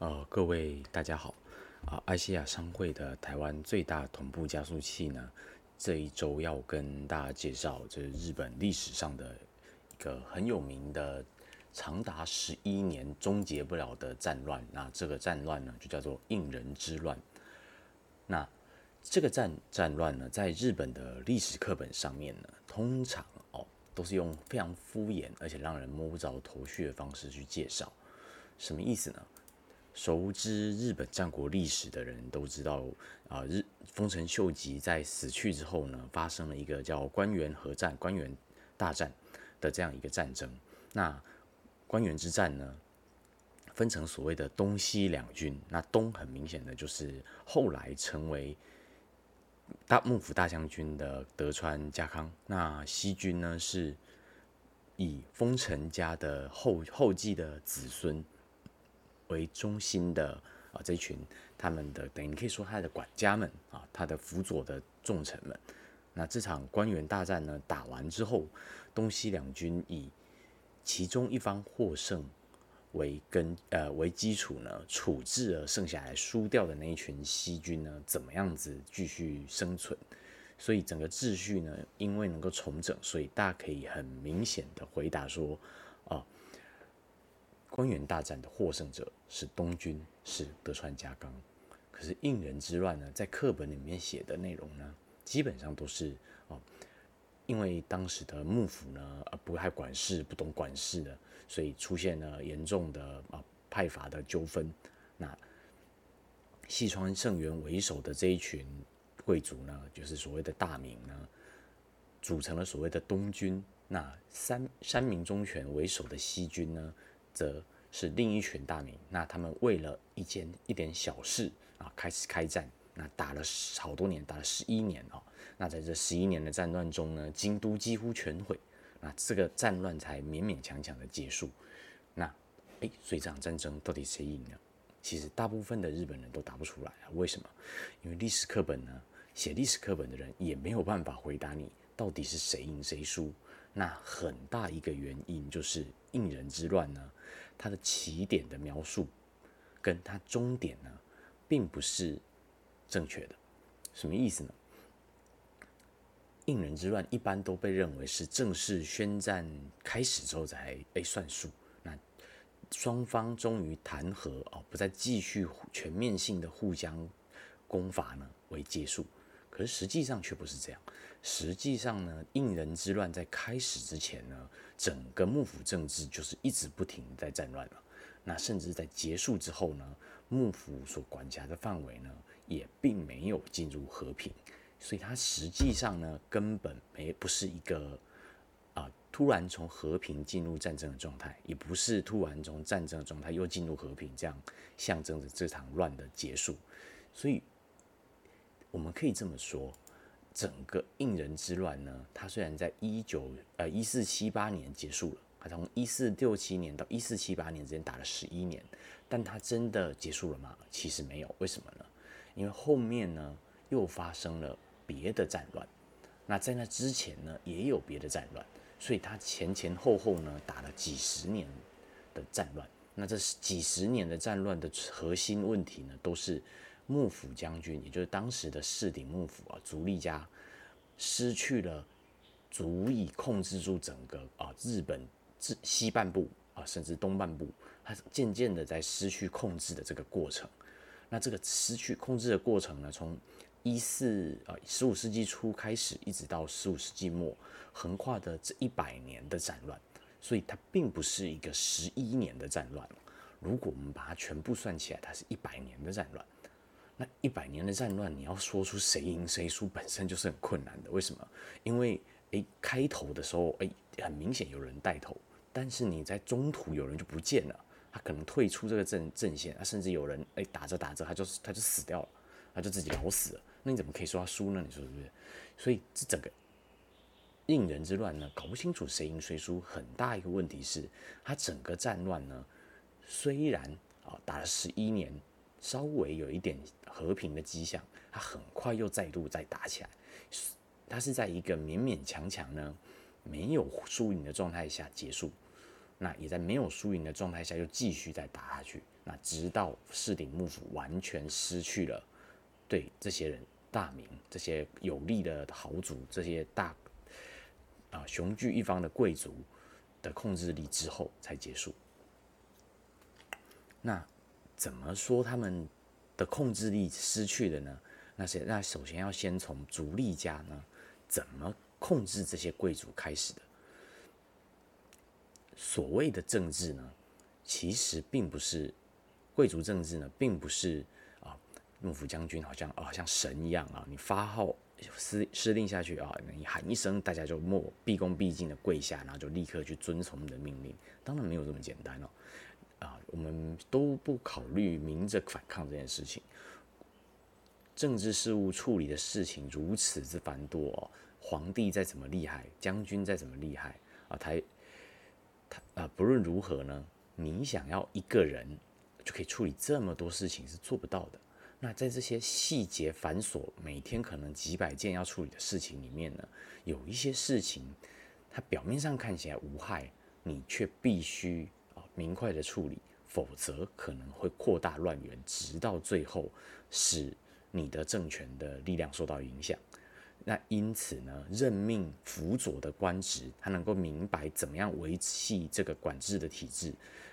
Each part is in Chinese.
呃，各位大家好，啊，爱西亚商会的台湾最大同步加速器呢，这一周要跟大家介绍，这是日本历史上的一个很有名的、长达十一年终结不了的战乱。那这个战乱呢，就叫做应人之乱。那这个战战乱呢，在日本的历史课本上面呢，通常哦，都是用非常敷衍而且让人摸不着头绪的方式去介绍。什么意思呢？熟知日本战国历史的人都知道，啊，日丰臣秀吉在死去之后呢，发生了一个叫关原合战、关原大战的这样一个战争。那关原之战呢，分成所谓的东西两军。那东很明显的就是后来成为大幕府大将军的德川家康。那西军呢，是以丰臣家的后后继的子孙。为中心的啊，这群他们的等于你可以说他的管家们啊，他的辅佐的重臣们。那这场官员大战呢，打完之后，东西两军以其中一方获胜为根呃为基础呢，处置了剩下来输掉的那一群西军呢，怎么样子继续生存？所以整个秩序呢，因为能够重整，所以大家可以很明显的回答说，啊。官员大战的获胜者是东军，是德川家康。可是应人之乱呢，在课本里面写的内容呢，基本上都是哦，因为当时的幕府呢，呃，不太管事，不懂管事的，所以出现了严重的啊派阀的纠纷。那细川胜元为首的这一群贵族呢，就是所谓的大名呢，组成了所谓的东军。那三三明忠权为首的西军呢？则是另一群大名，那他们为了一件一点小事啊，开始开战，那打了好多年，打了十一年哦。那在这十一年的战乱中呢，京都几乎全毁，那这个战乱才勉勉强强的结束。那诶，所以这场战争到底谁赢呢？其实大部分的日本人都答不出来啊。为什么？因为历史课本呢，写历史课本的人也没有办法回答你到底是谁赢谁输。那很大一个原因就是应人之乱呢。它的起点的描述，跟它终点呢，并不是正确的。什么意思呢？应人之乱一般都被认为是正式宣战开始之后才被算数。那双方终于谈和哦，不再继续全面性的互相攻伐呢为结束。可是实际上却不是这样。实际上呢，应仁之乱在开始之前呢。整个幕府政治就是一直不停在战乱了，那甚至在结束之后呢，幕府所管辖的范围呢，也并没有进入和平，所以它实际上呢，根本没不是一个啊突然从和平进入战争的状态，也不是突然从战争的状态又进入和平，这样象征着这场乱的结束，所以我们可以这么说。整个应人之乱呢，它虽然在一九呃一四七八年结束了，它从一四六七年到一四七八年之间打了十一年，但它真的结束了吗？其实没有，为什么呢？因为后面呢又发生了别的战乱，那在那之前呢也有别的战乱，所以它前前后后呢打了几十年的战乱。那这几十年的战乱的核心问题呢，都是。幕府将军，也就是当时的室町幕府啊，足利家失去了足以控制住整个啊日本西西半部啊，甚至东半部，它渐渐的在失去控制的这个过程。那这个失去控制的过程呢，从一四啊十五世纪初开始，一直到十五世纪末，横跨的这一百年的战乱，所以它并不是一个十一年的战乱。如果我们把它全部算起来，它是一百年的战乱。那一百年的战乱，你要说出谁赢谁输，本身就是很困难的。为什么？因为诶，开头的时候诶，很明显有人带头，但是你在中途有人就不见了，他可能退出这个阵阵线，他甚至有人诶打着打着他就他就死掉了，他就自己老死了。那你怎么可以说他输呢？你说是不是？所以这整个应人之乱呢，搞不清楚谁赢谁输，很大一个问题是，他整个战乱呢，虽然啊打了十一年。稍微有一点和平的迹象，他很快又再度再打起来。他是在一个勉勉强强呢没有输赢的状态下结束。那也在没有输赢的状态下，又继续再打下去。那直到士鼎幕府完全失去了对这些人大名、这些有力的豪族、这些大啊雄踞一方的贵族的控制力之后，才结束。那怎么说他们的控制力失去了呢？那些那首先要先从足利家呢，怎么控制这些贵族开始的。所谓的政治呢，其实并不是贵族政治呢，并不是啊幕府将军好像啊像神一样啊，你发号施施令下去啊，你喊一声，大家就默毕恭毕敬的跪下，然后就立刻去遵从你的命令。当然没有这么简单哦，啊，我们都不考虑明着反抗这件事情。政治事务处理的事情如此之繁多哦，皇帝再怎么厉害，将军再怎么厉害啊，他他。啊，不论如何呢，你想要一个人就可以处理这么多事情是做不到的。那在这些细节繁琐、每天可能几百件要处理的事情里面呢，有一些事情它表面上看起来无害，你却必须明快的处理，否则可能会扩大乱源，直到最后使你的政权的力量受到影响。那因此呢，任命辅佐的官职，他能够明白怎么样维系这个管制的体制，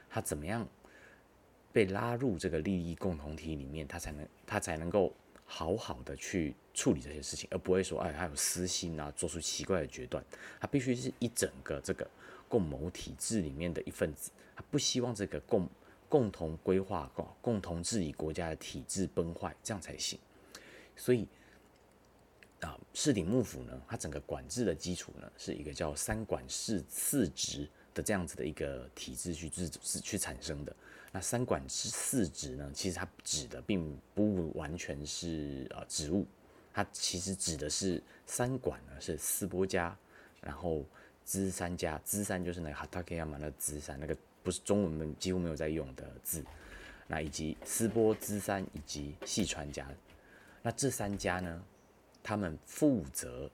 他怎么样被拉入这个利益共同体里面，他才能他才能够好好的去处理这些事情，而不会说，哎，他有私心啊，做出奇怪的决断。他必须是一整个这个共谋体制里面的一份子，他不希望这个共共同规划、共共同治理国家的体制崩坏，这样才行。所以。啊，市鼎幕府呢，它整个管制的基础呢，是一个叫三管四四职的这样子的一个体制去制是去产生的。那三管四职呢，其实它指的并不完全是呃职务，它其实指的是三管呢是四波家，然后资三家，资三就是那个哈塔克亚玛的资三，那个不是中文们几乎没有在用的字，那以及斯波资三以及细川家，那这三家呢？他们负责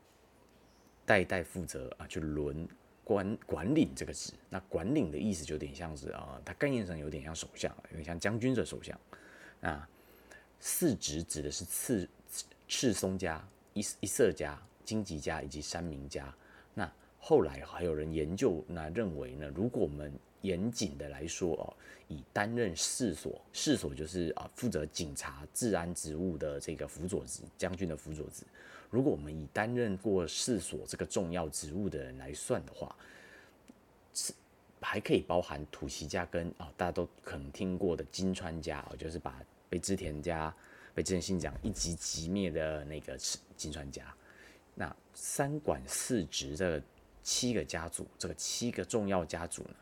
代代负责啊，去轮管管理这个职。那管理的意思就有点像是啊，它概念上有点像首相，有点像将军的首相。那四职指的是次赤松家、一一色家、金吉家以及山明家。那后来还有人研究，那认为呢，如果我们严谨的来说哦，以担任侍所，侍所就是啊负责警察治安职务的这个辅佐职，将军的辅佐职。如果我们以担任过侍所这个重要职务的人来算的话，是还可以包含土岐家跟啊大家都可能听过的金川家哦，就是把被织田家被织田信长一击即灭的那个金川家。那三管四职这七个家族，这个七个重要家族呢？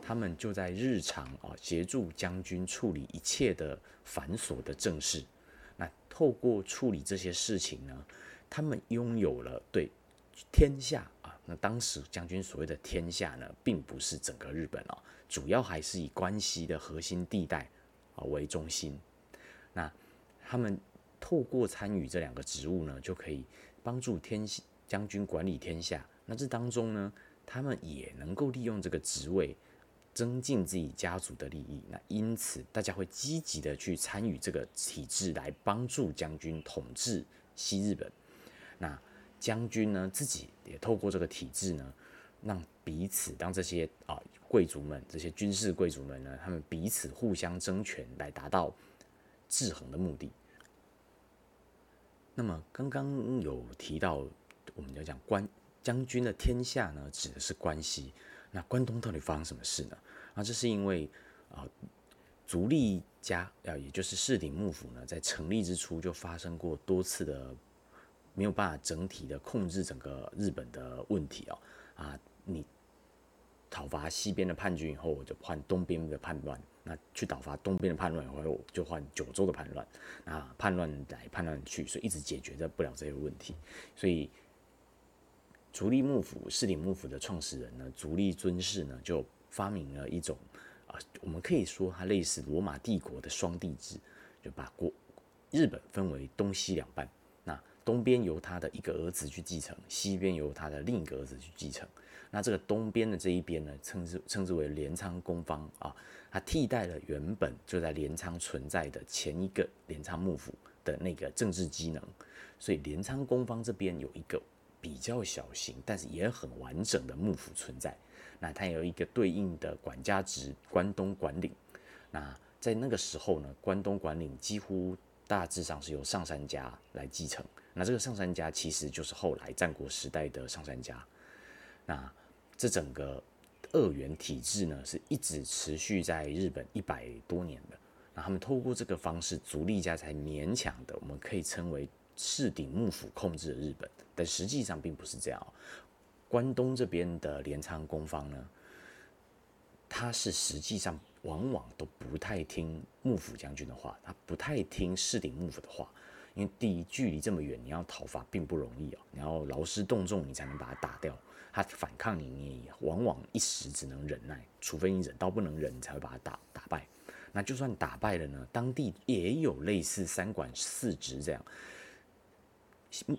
他们就在日常啊协助将军处理一切的繁琐的政事。那透过处理这些事情呢，他们拥有了对天下啊。那当时将军所谓的天下呢，并不是整个日本啊，主要还是以关西的核心地带啊为中心。那他们透过参与这两个职务呢，就可以帮助天将军管理天下。那这当中呢，他们也能够利用这个职位。增进自己家族的利益，那因此大家会积极的去参与这个体制，来帮助将军统治西日本。那将军呢，自己也透过这个体制呢，让彼此让这些啊贵族们，这些军事贵族们呢，他们彼此互相争权，来达到制衡的目的。那么刚刚有提到，我们要讲关将军的天下呢，指的是关西。那关东到底发生什么事呢？啊这是因为啊，足利家啊，也就是室町幕府呢，在成立之初就发生过多次的没有办法整体的控制整个日本的问题哦。啊，你讨伐西边的叛军以后，我就换东边的叛乱；那去讨伐东边的叛乱以后，就换九州的叛乱。啊，叛乱来叛乱去，所以一直解决不了这些问题，所以。足利幕府、室町幕府的创始人呢，足利尊氏呢，就发明了一种啊，我们可以说它类似罗马帝国的双帝制，就把国日本分为东西两半。那东边由他的一个儿子去继承，西边由他的另一个儿子去继承。那这个东边的这一边呢，称之称之为镰仓公方啊，它替代了原本就在镰仓存在的前一个镰仓幕府的那个政治机能。所以镰仓公方这边有一个比较小型，但是也很完整的幕府存在。那它有一个对应的管家职关东管领。那在那个时候呢，关东管领几乎大致上是由上杉家来继承。那这个上杉家其实就是后来战国时代的上杉家。那这整个二元体制呢，是一直持续在日本一百多年的。那他们透过这个方式，足利家才勉强的，我们可以称为室町幕府控制的日本。但实际上并不是这样。关东这边的镰仓公方呢，他是实际上往往都不太听幕府将军的话，他不太听室町幕府的话。因为第一，距离这么远，你要讨伐并不容易哦，你要劳师动众，你才能把他打掉。他反抗你，你往往一时只能忍耐，除非你忍到不能忍，你才会把他打打败。那就算打败了呢？当地也有类似三管四职这样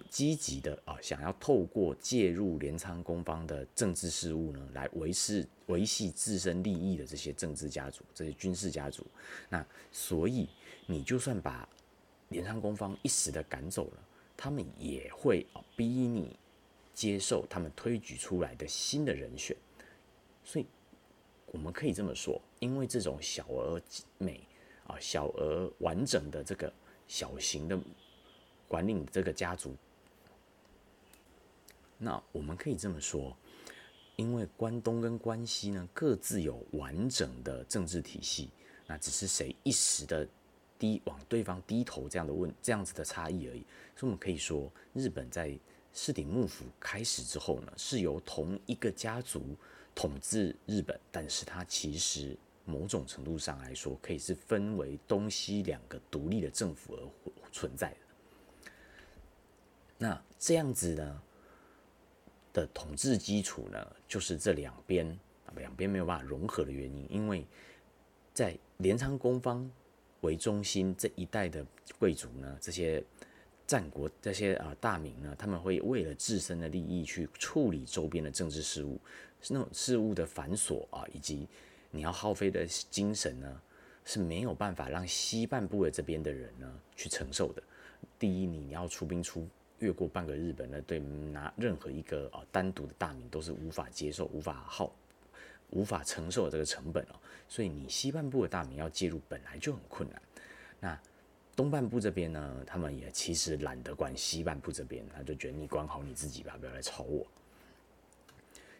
积极的啊，想要透过介入镰仓公方的政治事务呢，来维持维系自身利益的这些政治家族、这些军事家族。那所以你就算把镰仓公方一时的赶走了，他们也会啊逼你。接受他们推举出来的新的人选，所以我们可以这么说，因为这种小而美啊、小而完整的这个小型的管理你这个家族，那我们可以这么说，因为关东跟关西呢各自有完整的政治体系，那只是谁一时的低往对方低头这样的问这样子的差异而已，所以我们可以说日本在。室町幕府开始之后呢，是由同一个家族统治日本，但是它其实某种程度上来说，可以是分为东西两个独立的政府而存在的。那这样子呢的统治基础呢，就是这两边两边没有办法融合的原因，因为在镰仓公方为中心这一代的贵族呢，这些。战国这些啊大名呢，他们会为了自身的利益去处理周边的政治事务，是那种事务的繁琐啊，以及你要耗费的精神呢，是没有办法让西半部的这边的人呢去承受的。第一，你你要出兵出越过半个日本呢，对拿任何一个啊单独的大名都是无法接受、无法耗、无法承受这个成本哦。所以你西半部的大名要介入本来就很困难。那东半部这边呢，他们也其实懒得管西半部这边，他就觉得你管好你自己吧，不要来吵我。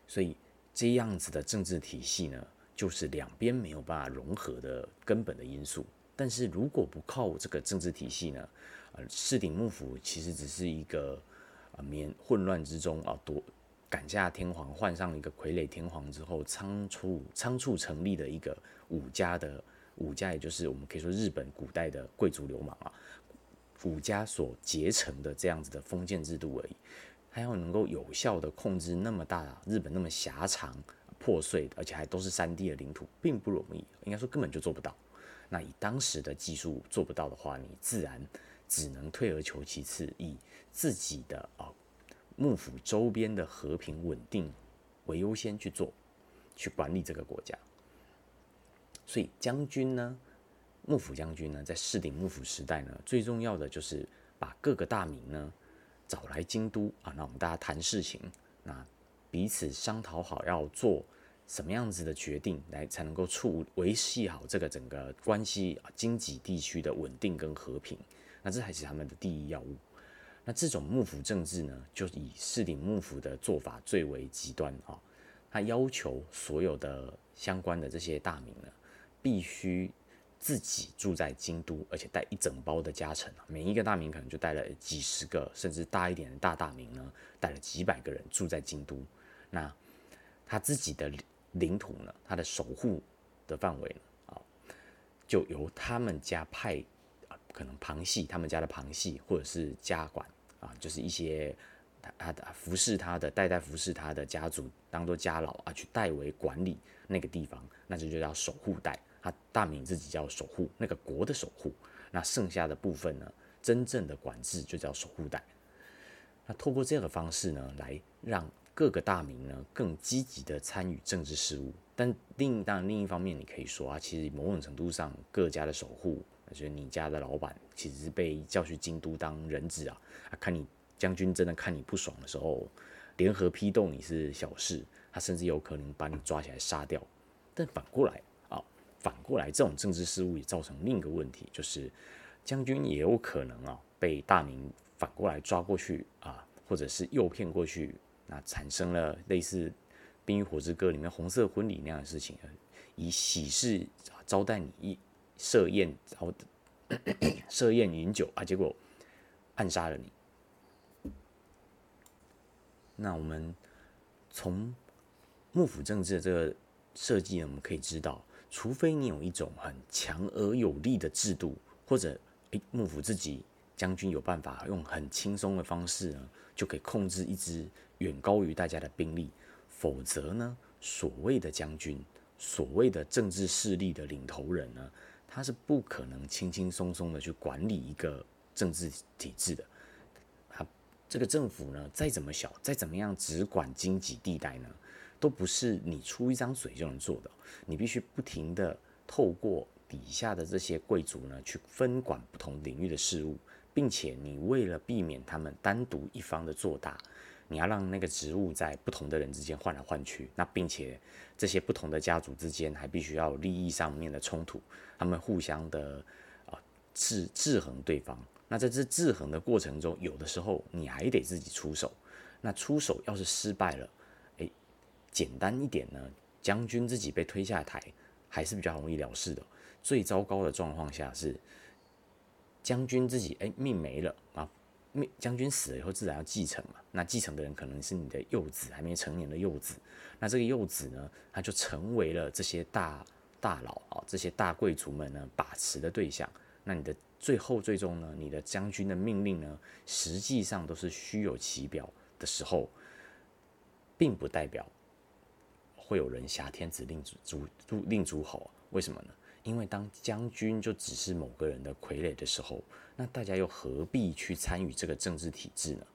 所以这样子的政治体系呢，就是两边没有办法融合的根本的因素。但是如果不靠这个政治体系呢，呃，室町幕府其实只是一个啊，免混乱之中啊，夺赶下天皇，换上一个傀儡天皇之后，仓促仓促成立的一个武家的。武家也就是我们可以说日本古代的贵族流氓啊，武家所结成的这样子的封建制度而已。他要能够有效的控制那么大日本那么狭长、破碎，而且还都是山地的领土，并不容易。应该说根本就做不到。那以当时的技术做不到的话，你自然只能退而求其次，以自己的啊幕府周边的和平稳定为优先去做，去管理这个国家。所以将军呢，幕府将军呢，在室町幕府时代呢，最重要的就是把各个大名呢找来京都啊，那我们大家谈事情，那彼此商讨好要做什么样子的决定，来才能够处维系好这个整个关系，经济地区的稳定跟和平，那这才是他们的第一要务。那这种幕府政治呢，就以室町幕府的做法最为极端啊，他要求所有的相关的这些大名呢。必须自己住在京都，而且带一整包的家臣每一个大名可能就带了几十个，甚至大一点的大大名呢，带了几百个人住在京都。那他自己的领土呢，它的守护的范围呢，啊，就由他们家派啊，可能旁系他们家的旁系，或者是家管啊，就是一些他他的服侍他的代代服侍他的家族，当做家老啊，去代为管理那个地方，那这就叫守护代。他大名自己叫守护那个国的守护，那剩下的部分呢，真正的管制就叫守护代。那透过这样的方式呢，来让各个大名呢更积极的参与政治事务。但另当然另一方面，你可以说啊，其实某种程度上各家的守护，就是你家的老板，其实是被叫去京都当人质啊。啊，看你将军真的看你不爽的时候，联合批斗你是小事，他甚至有可能把你抓起来杀掉。但反过来啊，反过来这种政治事务也造成另一个问题，就是将军也有可能啊被大明反过来抓过去啊，或者是诱骗过去，那产生了类似。《冰与火之歌》里面红色婚礼那样的事情，以喜事招待你一设宴，然 后设宴饮酒啊，结果暗杀了你。那我们从幕府政治的这个设计呢，我们可以知道，除非你有一种很强而有力的制度，或者幕府自己将军有办法用很轻松的方式呢，就可以控制一支远高于大家的兵力。否则呢，所谓的将军，所谓的政治势力的领头人呢，他是不可能轻轻松松的去管理一个政治体制的。他这个政府呢，再怎么小，再怎么样只管经济地带呢，都不是你出一张嘴就能做的。你必须不停的透过底下的这些贵族呢，去分管不同领域的事务，并且你为了避免他们单独一方的做大。你要让那个职务在不同的人之间换来换去，那并且这些不同的家族之间还必须要有利益上面的冲突，他们互相的啊制制衡对方。那在这制衡的过程中，有的时候你还得自己出手。那出手要是失败了，诶，简单一点呢，将军自己被推下台还是比较容易了事的。最糟糕的状况下是将军自己诶命没了啊。命将军死了以后，自然要继承嘛。那继承的人可能是你的幼子，还没成年的幼子。那这个幼子呢，他就成为了这些大大佬啊，这些大贵族们呢把持的对象。那你的最后最终呢，你的将军的命令呢，实际上都是虚有其表的时候，并不代表会有人挟天子令诸诸令诸侯。为什么呢？因为当将军就只是某个人的傀儡的时候，那大家又何必去参与这个政治体制呢？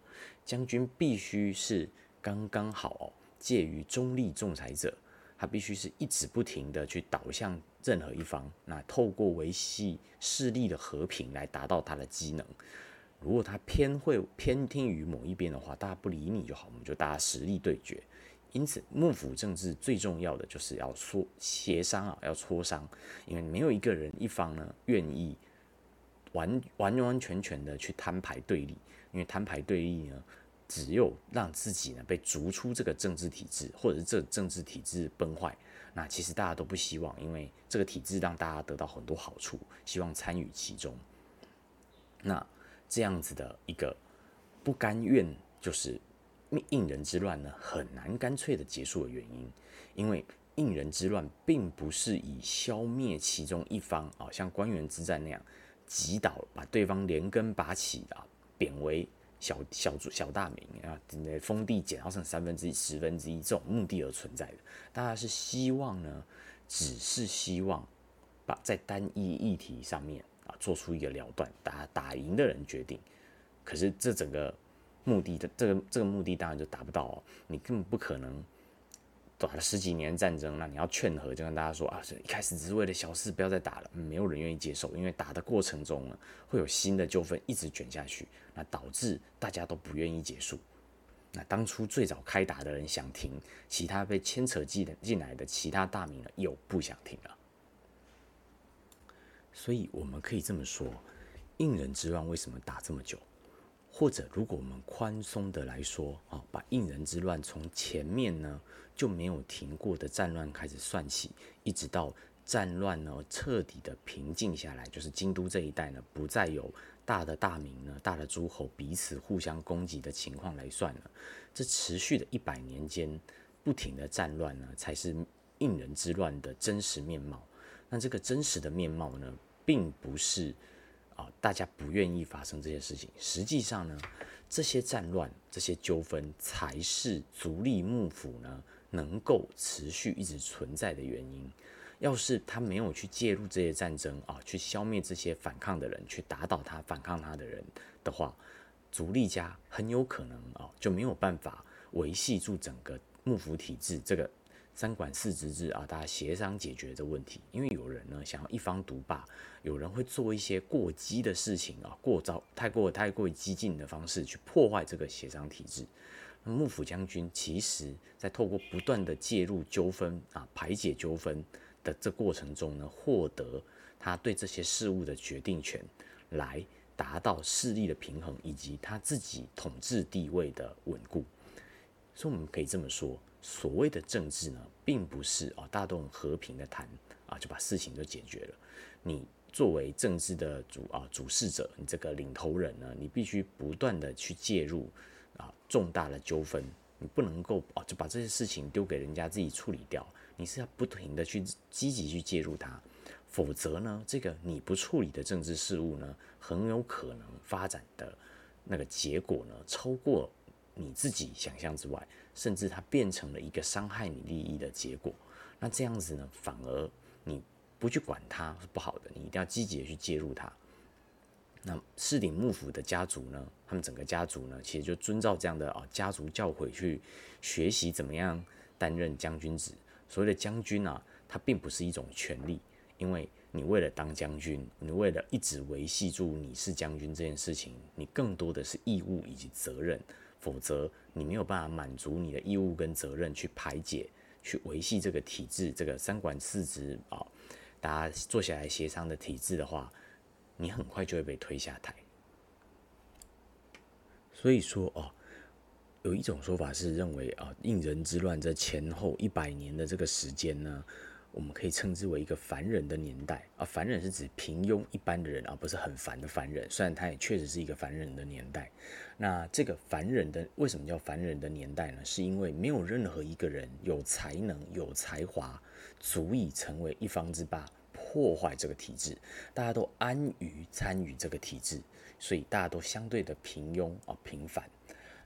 将军必须是刚刚好介于中立仲裁者，他必须是一直不停的去导向任何一方，那透过维系势力的和平来达到他的机能。如果他偏会偏听于某一边的话，大家不理你就好，我们就大家实力对决。因此，幕府政治最重要的就是要说协商啊，要磋商，因为没有一个人一方呢愿意完完完全全的去摊牌对立，因为摊牌对立呢，只有让自己呢被逐出这个政治体制，或者是这政治体制崩坏，那其实大家都不希望，因为这个体制让大家得到很多好处，希望参与其中。那这样子的一个不甘愿，就是。应人之乱呢，很难干脆的结束的原因，因为应人之乱并不是以消灭其中一方啊，像官员之战那样击倒，把对方连根拔起啊，贬为小小小大名啊，封地减到剩三分之一、十分之一这种目的而存在的。大家是希望呢，只是希望把在单一议题上面啊做出一个了断，打打赢的人决定。可是这整个。目的的这个这个目的当然就达不到哦，你根本不可能打了十几年战争，那你要劝和，就跟大家说啊，一开始只是为了小事，不要再打了，没有人愿意接受，因为打的过程中呢，会有新的纠纷一直卷下去，那导致大家都不愿意结束。那当初最早开打的人想停，其他被牵扯进的进来的其他大名呢又不想停了，所以我们可以这么说，应人之乱为什么打这么久？或者，如果我们宽松的来说啊，把应人之乱从前面呢就没有停过的战乱开始算起，一直到战乱呢彻底的平静下来，就是京都这一带呢不再有大的大名呢、大的诸侯彼此互相攻击的情况来算了，这持续的一百年间不停的战乱呢，才是应人之乱的真实面貌。那这个真实的面貌呢，并不是。啊大家不愿意发生这些事情，实际上呢，这些战乱、这些纠纷才是足利幕府呢能够持续一直存在的原因。要是他没有去介入这些战争啊，去消灭这些反抗的人，去打倒他反抗他的人的话，足利家很有可能啊就没有办法维系住整个幕府体制这个三管四职制啊，大家协商解决这问题。因为有人呢想要一方独霸，有人会做一些过激的事情啊，过招太过太过于激进的方式去破坏这个协商体制。那幕府将军其实在透过不断的介入纠纷啊，排解纠纷的这过程中呢，获得他对这些事物的决定权，来达到势力的平衡以及他自己统治地位的稳固。所以我们可以这么说。所谓的政治呢，并不是啊，大家都很和平的谈啊，就把事情就解决了。你作为政治的主啊主事者，你这个领头人呢，你必须不断的去介入啊重大的纠纷，你不能够啊就把这些事情丢给人家自己处理掉，你是要不停的去积极去介入它，否则呢，这个你不处理的政治事务呢，很有可能发展的那个结果呢，超过你自己想象之外。甚至它变成了一个伤害你利益的结果，那这样子呢，反而你不去管它是不好的，你一定要积极的去介入它。那士鼎幕府的家族呢，他们整个家族呢，其实就遵照这样的啊家族教诲去学习怎么样担任将军职。所谓的将军啊，它并不是一种权利，因为你为了当将军，你为了一直维系住你是将军这件事情，你更多的是义务以及责任。否则，你没有办法满足你的义务跟责任，去排解、去维系这个体制，这个三管四职啊，大家坐下来协商的体制的话，你很快就会被推下台。所以说哦，有一种说法是认为啊，应人之乱这前后一百年的这个时间呢。我们可以称之为一个凡人的年代啊，凡人是指平庸一般的人而不是很凡的凡人。虽然他也确实是一个凡人的年代，那这个凡人的为什么叫凡人的年代呢？是因为没有任何一个人有才能、有才华，足以成为一方之霸，破坏这个体制。大家都安于参与这个体制，所以大家都相对的平庸啊、平凡。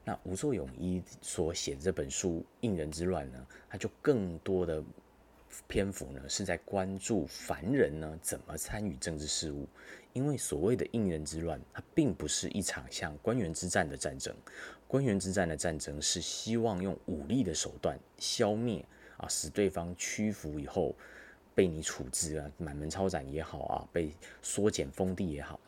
那吴作勇一所写这本书《应人之乱》呢，他就更多的。篇幅呢是在关注凡人呢怎么参与政治事务，因为所谓的应人之乱，它并不是一场像官员之战的战争。官员之战的战争是希望用武力的手段消灭啊，使对方屈服以后被你处置啊，满门抄斩也好啊，被缩减封地也好。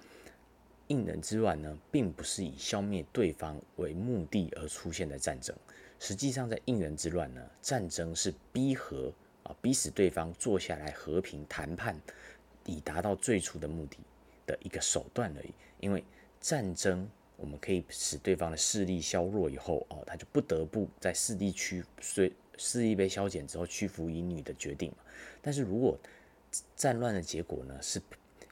应人之乱呢，并不是以消灭对方为目的而出现的战争。实际上，在应人之乱呢，战争是逼和。啊，逼使对方坐下来和平谈判，以达到最初的目的的一个手段而已。因为战争，我们可以使对方的势力削弱以后，哦，他就不得不在势力屈，虽势力被削减之后屈服于你的决定嘛。但是如果战乱的结果呢，是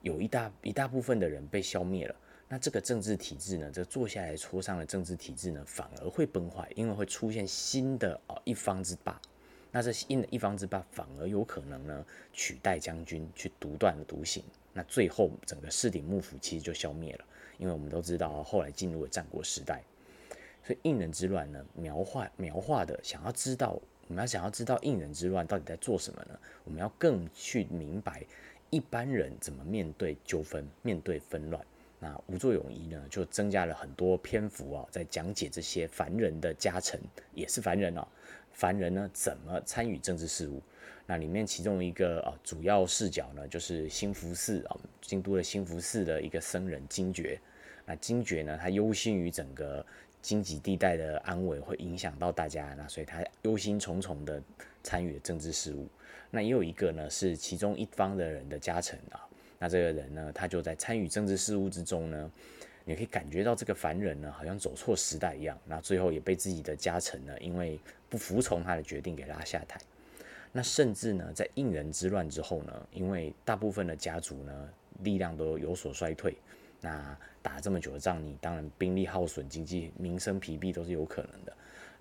有一大一大部分的人被消灭了，那这个政治体制呢，这坐下来磋商的政治体制呢，反而会崩坏，因为会出现新的哦一方之霸。那这一一方之霸反而有可能呢取代将军去独断独行，那最后整个四鼎幕府其实就消灭了，因为我们都知道后来进入了战国时代，所以应人之乱呢描画描画的想要知道我们要想要知道应人之乱到底在做什么呢？我们要更去明白一般人怎么面对纠纷、面对纷乱。那吴作勇一呢就增加了很多篇幅啊，在讲解这些凡人的家臣也是凡人啊。凡人呢怎么参与政治事务？那里面其中一个啊主要视角呢，就是兴福寺啊，京都的兴福寺的一个僧人金觉。那金觉呢，他忧心于整个经济地带的安危会影响到大家，那所以他忧心忡忡的参与政治事务。那也有一个呢，是其中一方的人的家臣啊，那这个人呢，他就在参与政治事务之中呢。你可以感觉到这个凡人呢，好像走错时代一样。那最后也被自己的家臣呢，因为不服从他的决定给拉下台。那甚至呢，在应人之乱之后呢，因为大部分的家族呢，力量都有所衰退。那打这么久的仗，你当然兵力耗损、经济民生疲弊都是有可能的。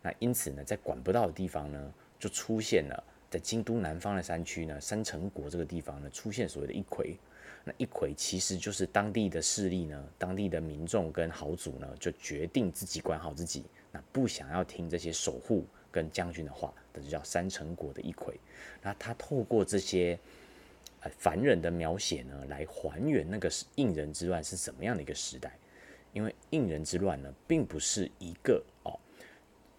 那因此呢，在管不到的地方呢，就出现了在京都南方的山区呢，山城国这个地方呢，出现所谓的一揆。那一揆其实就是当地的势力呢，当地的民众跟豪族呢，就决定自己管好自己，那不想要听这些守护跟将军的话，这就叫三成国的一揆。那他透过这些呃凡人的描写呢，来还原那个应人之乱是什么样的一个时代。因为应人之乱呢，并不是一个哦，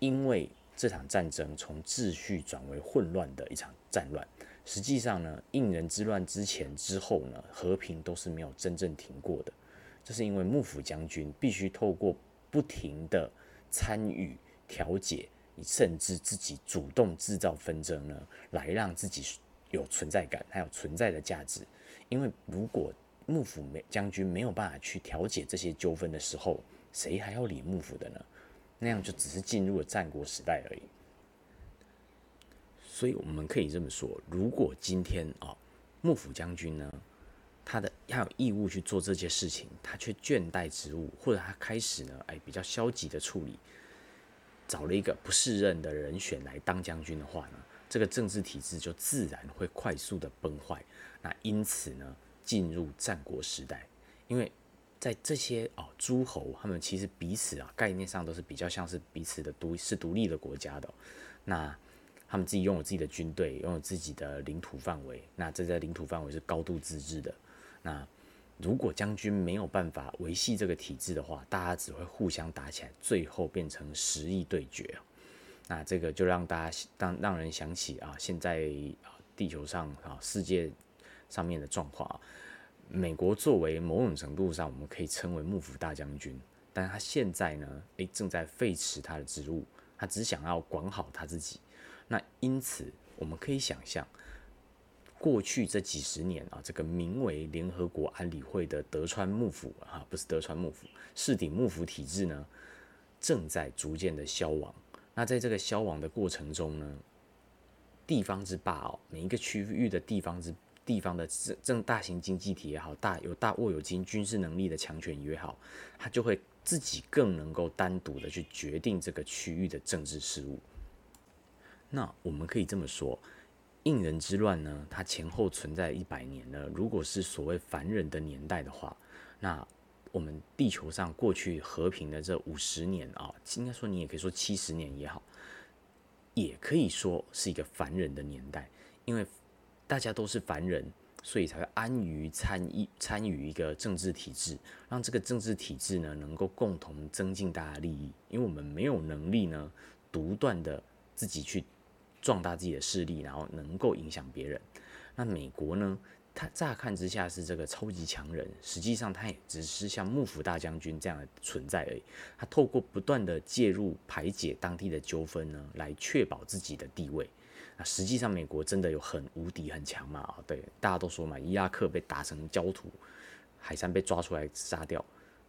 因为这场战争从秩序转为混乱的一场战乱。实际上呢，应仁之乱之前之后呢，和平都是没有真正停过的。这是因为幕府将军必须透过不停的参与调解，甚至自己主动制造纷争呢，来让自己有存在感，还有存在的价值。因为如果幕府没将军没有办法去调解这些纠纷的时候，谁还要理幕府的呢？那样就只是进入了战国时代而已。所以我们可以这么说：如果今天啊，幕府将军呢，他的他有义务去做这些事情，他却倦怠职务，或者他开始呢，哎，比较消极的处理，找了一个不适任的人选来当将军的话呢，这个政治体制就自然会快速的崩坏。那因此呢？进入战国时代，因为在这些哦诸侯，他们其实彼此啊概念上都是比较像是彼此的独是独立的国家的，那他们自己拥有自己的军队，拥有自己的领土范围，那这在领土范围是高度自治的。那如果将军没有办法维系这个体制的话，大家只会互相打起来，最后变成实力对决那这个就让大家让让人想起啊，现在地球上啊世界。上面的状况啊，美国作为某种程度上我们可以称为幕府大将军，但他现在呢，诶，正在废弛他的职务，他只想要管好他自己。那因此，我们可以想象，过去这几十年啊，这个名为联合国安理会的德川幕府啊，不是德川幕府，世顶幕府体制呢，正在逐渐的消亡。那在这个消亡的过程中呢，地方之霸哦，每一个区域的地方之地方的正大型经济体也好，大有大握有经军事能力的强权也好，他就会自己更能够单独的去决定这个区域的政治事务。那我们可以这么说，应人之乱呢，它前后存在一百年呢。如果是所谓凡人的年代的话，那我们地球上过去和平的这五十年啊，应该说你也可以说七十年也好，也可以说是一个凡人的年代，因为。大家都是凡人，所以才会安于参与参与一个政治体制，让这个政治体制呢能够共同增进大家利益。因为我们没有能力呢独断的自己去壮大自己的势力，然后能够影响别人。那美国呢，它乍看之下是这个超级强人，实际上它也只是像幕府大将军这样的存在而已。他透过不断的介入排解当地的纠纷呢，来确保自己的地位。那实际上，美国真的有很无敌、很强嘛？啊，对，大家都说嘛，伊拉克被打成焦土，海山被抓出来杀掉。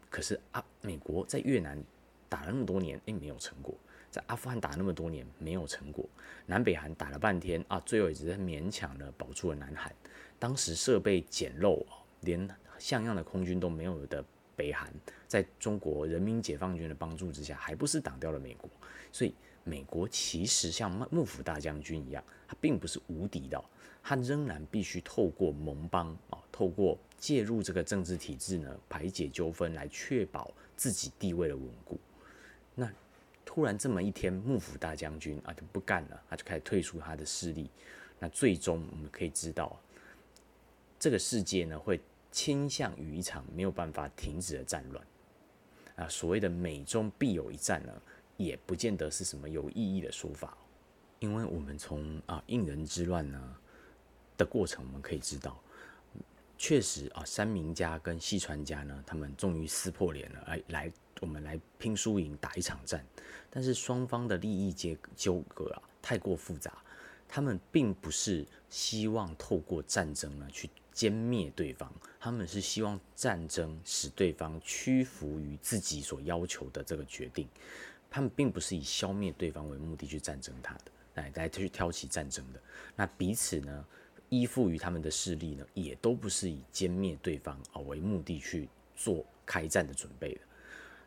可是啊，美国在越南打了那么多年，哎，没有成果；在阿富汗打那么多年，没有成果。南北韩打了半天啊，最后也只是勉强的保住了南韩。当时设备简陋连像样的空军都没有的北韩，在中国人民解放军的帮助之下，还不是挡掉了美国？所以。美国其实像幕府大将军一样，他并不是无敌的，他仍然必须透过盟邦啊，透过介入这个政治体制呢，排解纠纷，来确保自己地位的稳固。那突然这么一天，幕府大将军啊就不干了，他就开始退出他的势力。那最终我们可以知道，这个世界呢会倾向于一场没有办法停止的战乱。啊，所谓的美中必有一战呢？也不见得是什么有意义的说法，因为我们从啊应人之乱呢的过程，我们可以知道，确实啊三明家跟细川家呢，他们终于撕破脸了，哎来我们来拼输赢打一场战，但是双方的利益结纠葛啊太过复杂，他们并不是希望透过战争呢去歼灭对方，他们是希望战争使对方屈服于自己所要求的这个决定。他们并不是以消灭对方为目的去战争他的，来来去挑起战争的。那彼此呢，依附于他们的势力呢，也都不是以歼灭对方啊为目的去做开战的准备的。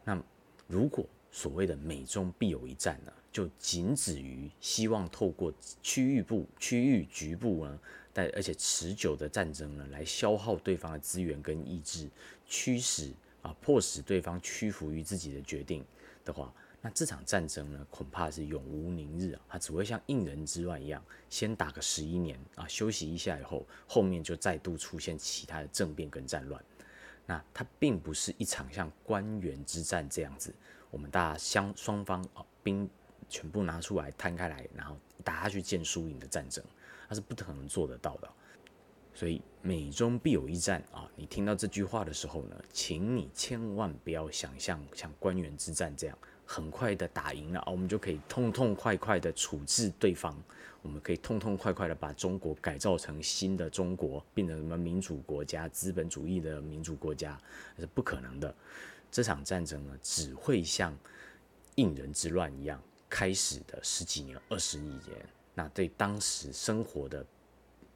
那如果所谓的美中必有一战呢，就仅止于希望透过区域部、区域局部呢，但而且持久的战争呢，来消耗对方的资源跟意志，驱使啊迫使对方屈服于自己的决定的话。那这场战争呢，恐怕是永无宁日啊！它只会像应人之乱一样，先打个十一年啊，休息一下以后，后面就再度出现其他的政变跟战乱。那它并不是一场像官员之战这样子，我们大家相双方啊兵全部拿出来摊开来，然后打下去见输赢的战争，它是不可能做得到的。所以美中必有一战啊！你听到这句话的时候呢，请你千万不要想象像官员之战这样很快的打赢了啊，我们就可以痛痛快快的处置对方，我们可以痛痛快快的把中国改造成新的中国，变成什么民主国家、资本主义的民主国家，那是不可能的。这场战争呢，只会像应人之乱一样开始的十几年、二十亿年，那对当时生活的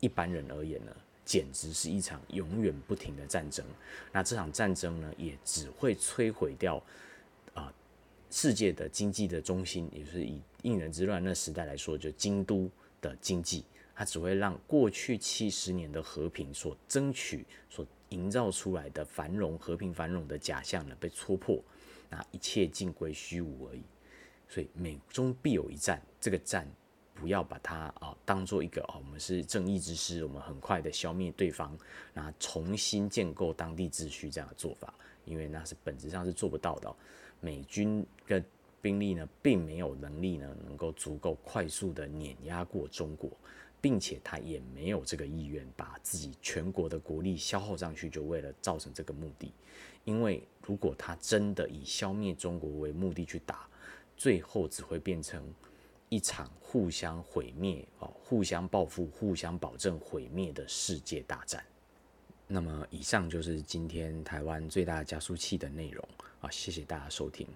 一般人而言呢？简直是一场永远不停的战争。那这场战争呢，也只会摧毁掉世界的经济的中心，也就是以应人之乱那时代来说，就京都的经济，它只会让过去七十年的和平所争取、所营造出来的繁荣、和平繁荣的假象呢被戳破，那一切尽归虚无而已。所以美中必有一战，这个战。不要把它啊当做一个哦，我们是正义之师，我们很快的消灭对方，那重新建构当地秩序这样的做法，因为那是本质上是做不到的。美军的兵力呢，并没有能力呢，能够足够快速的碾压过中国，并且他也没有这个意愿把自己全国的国力消耗上去，就为了造成这个目的。因为如果他真的以消灭中国为目的去打，最后只会变成。一场互相毁灭、哦，互相报复、互相保证毁灭的世界大战。那么，以上就是今天台湾最大加速器的内容啊！谢谢大家收听。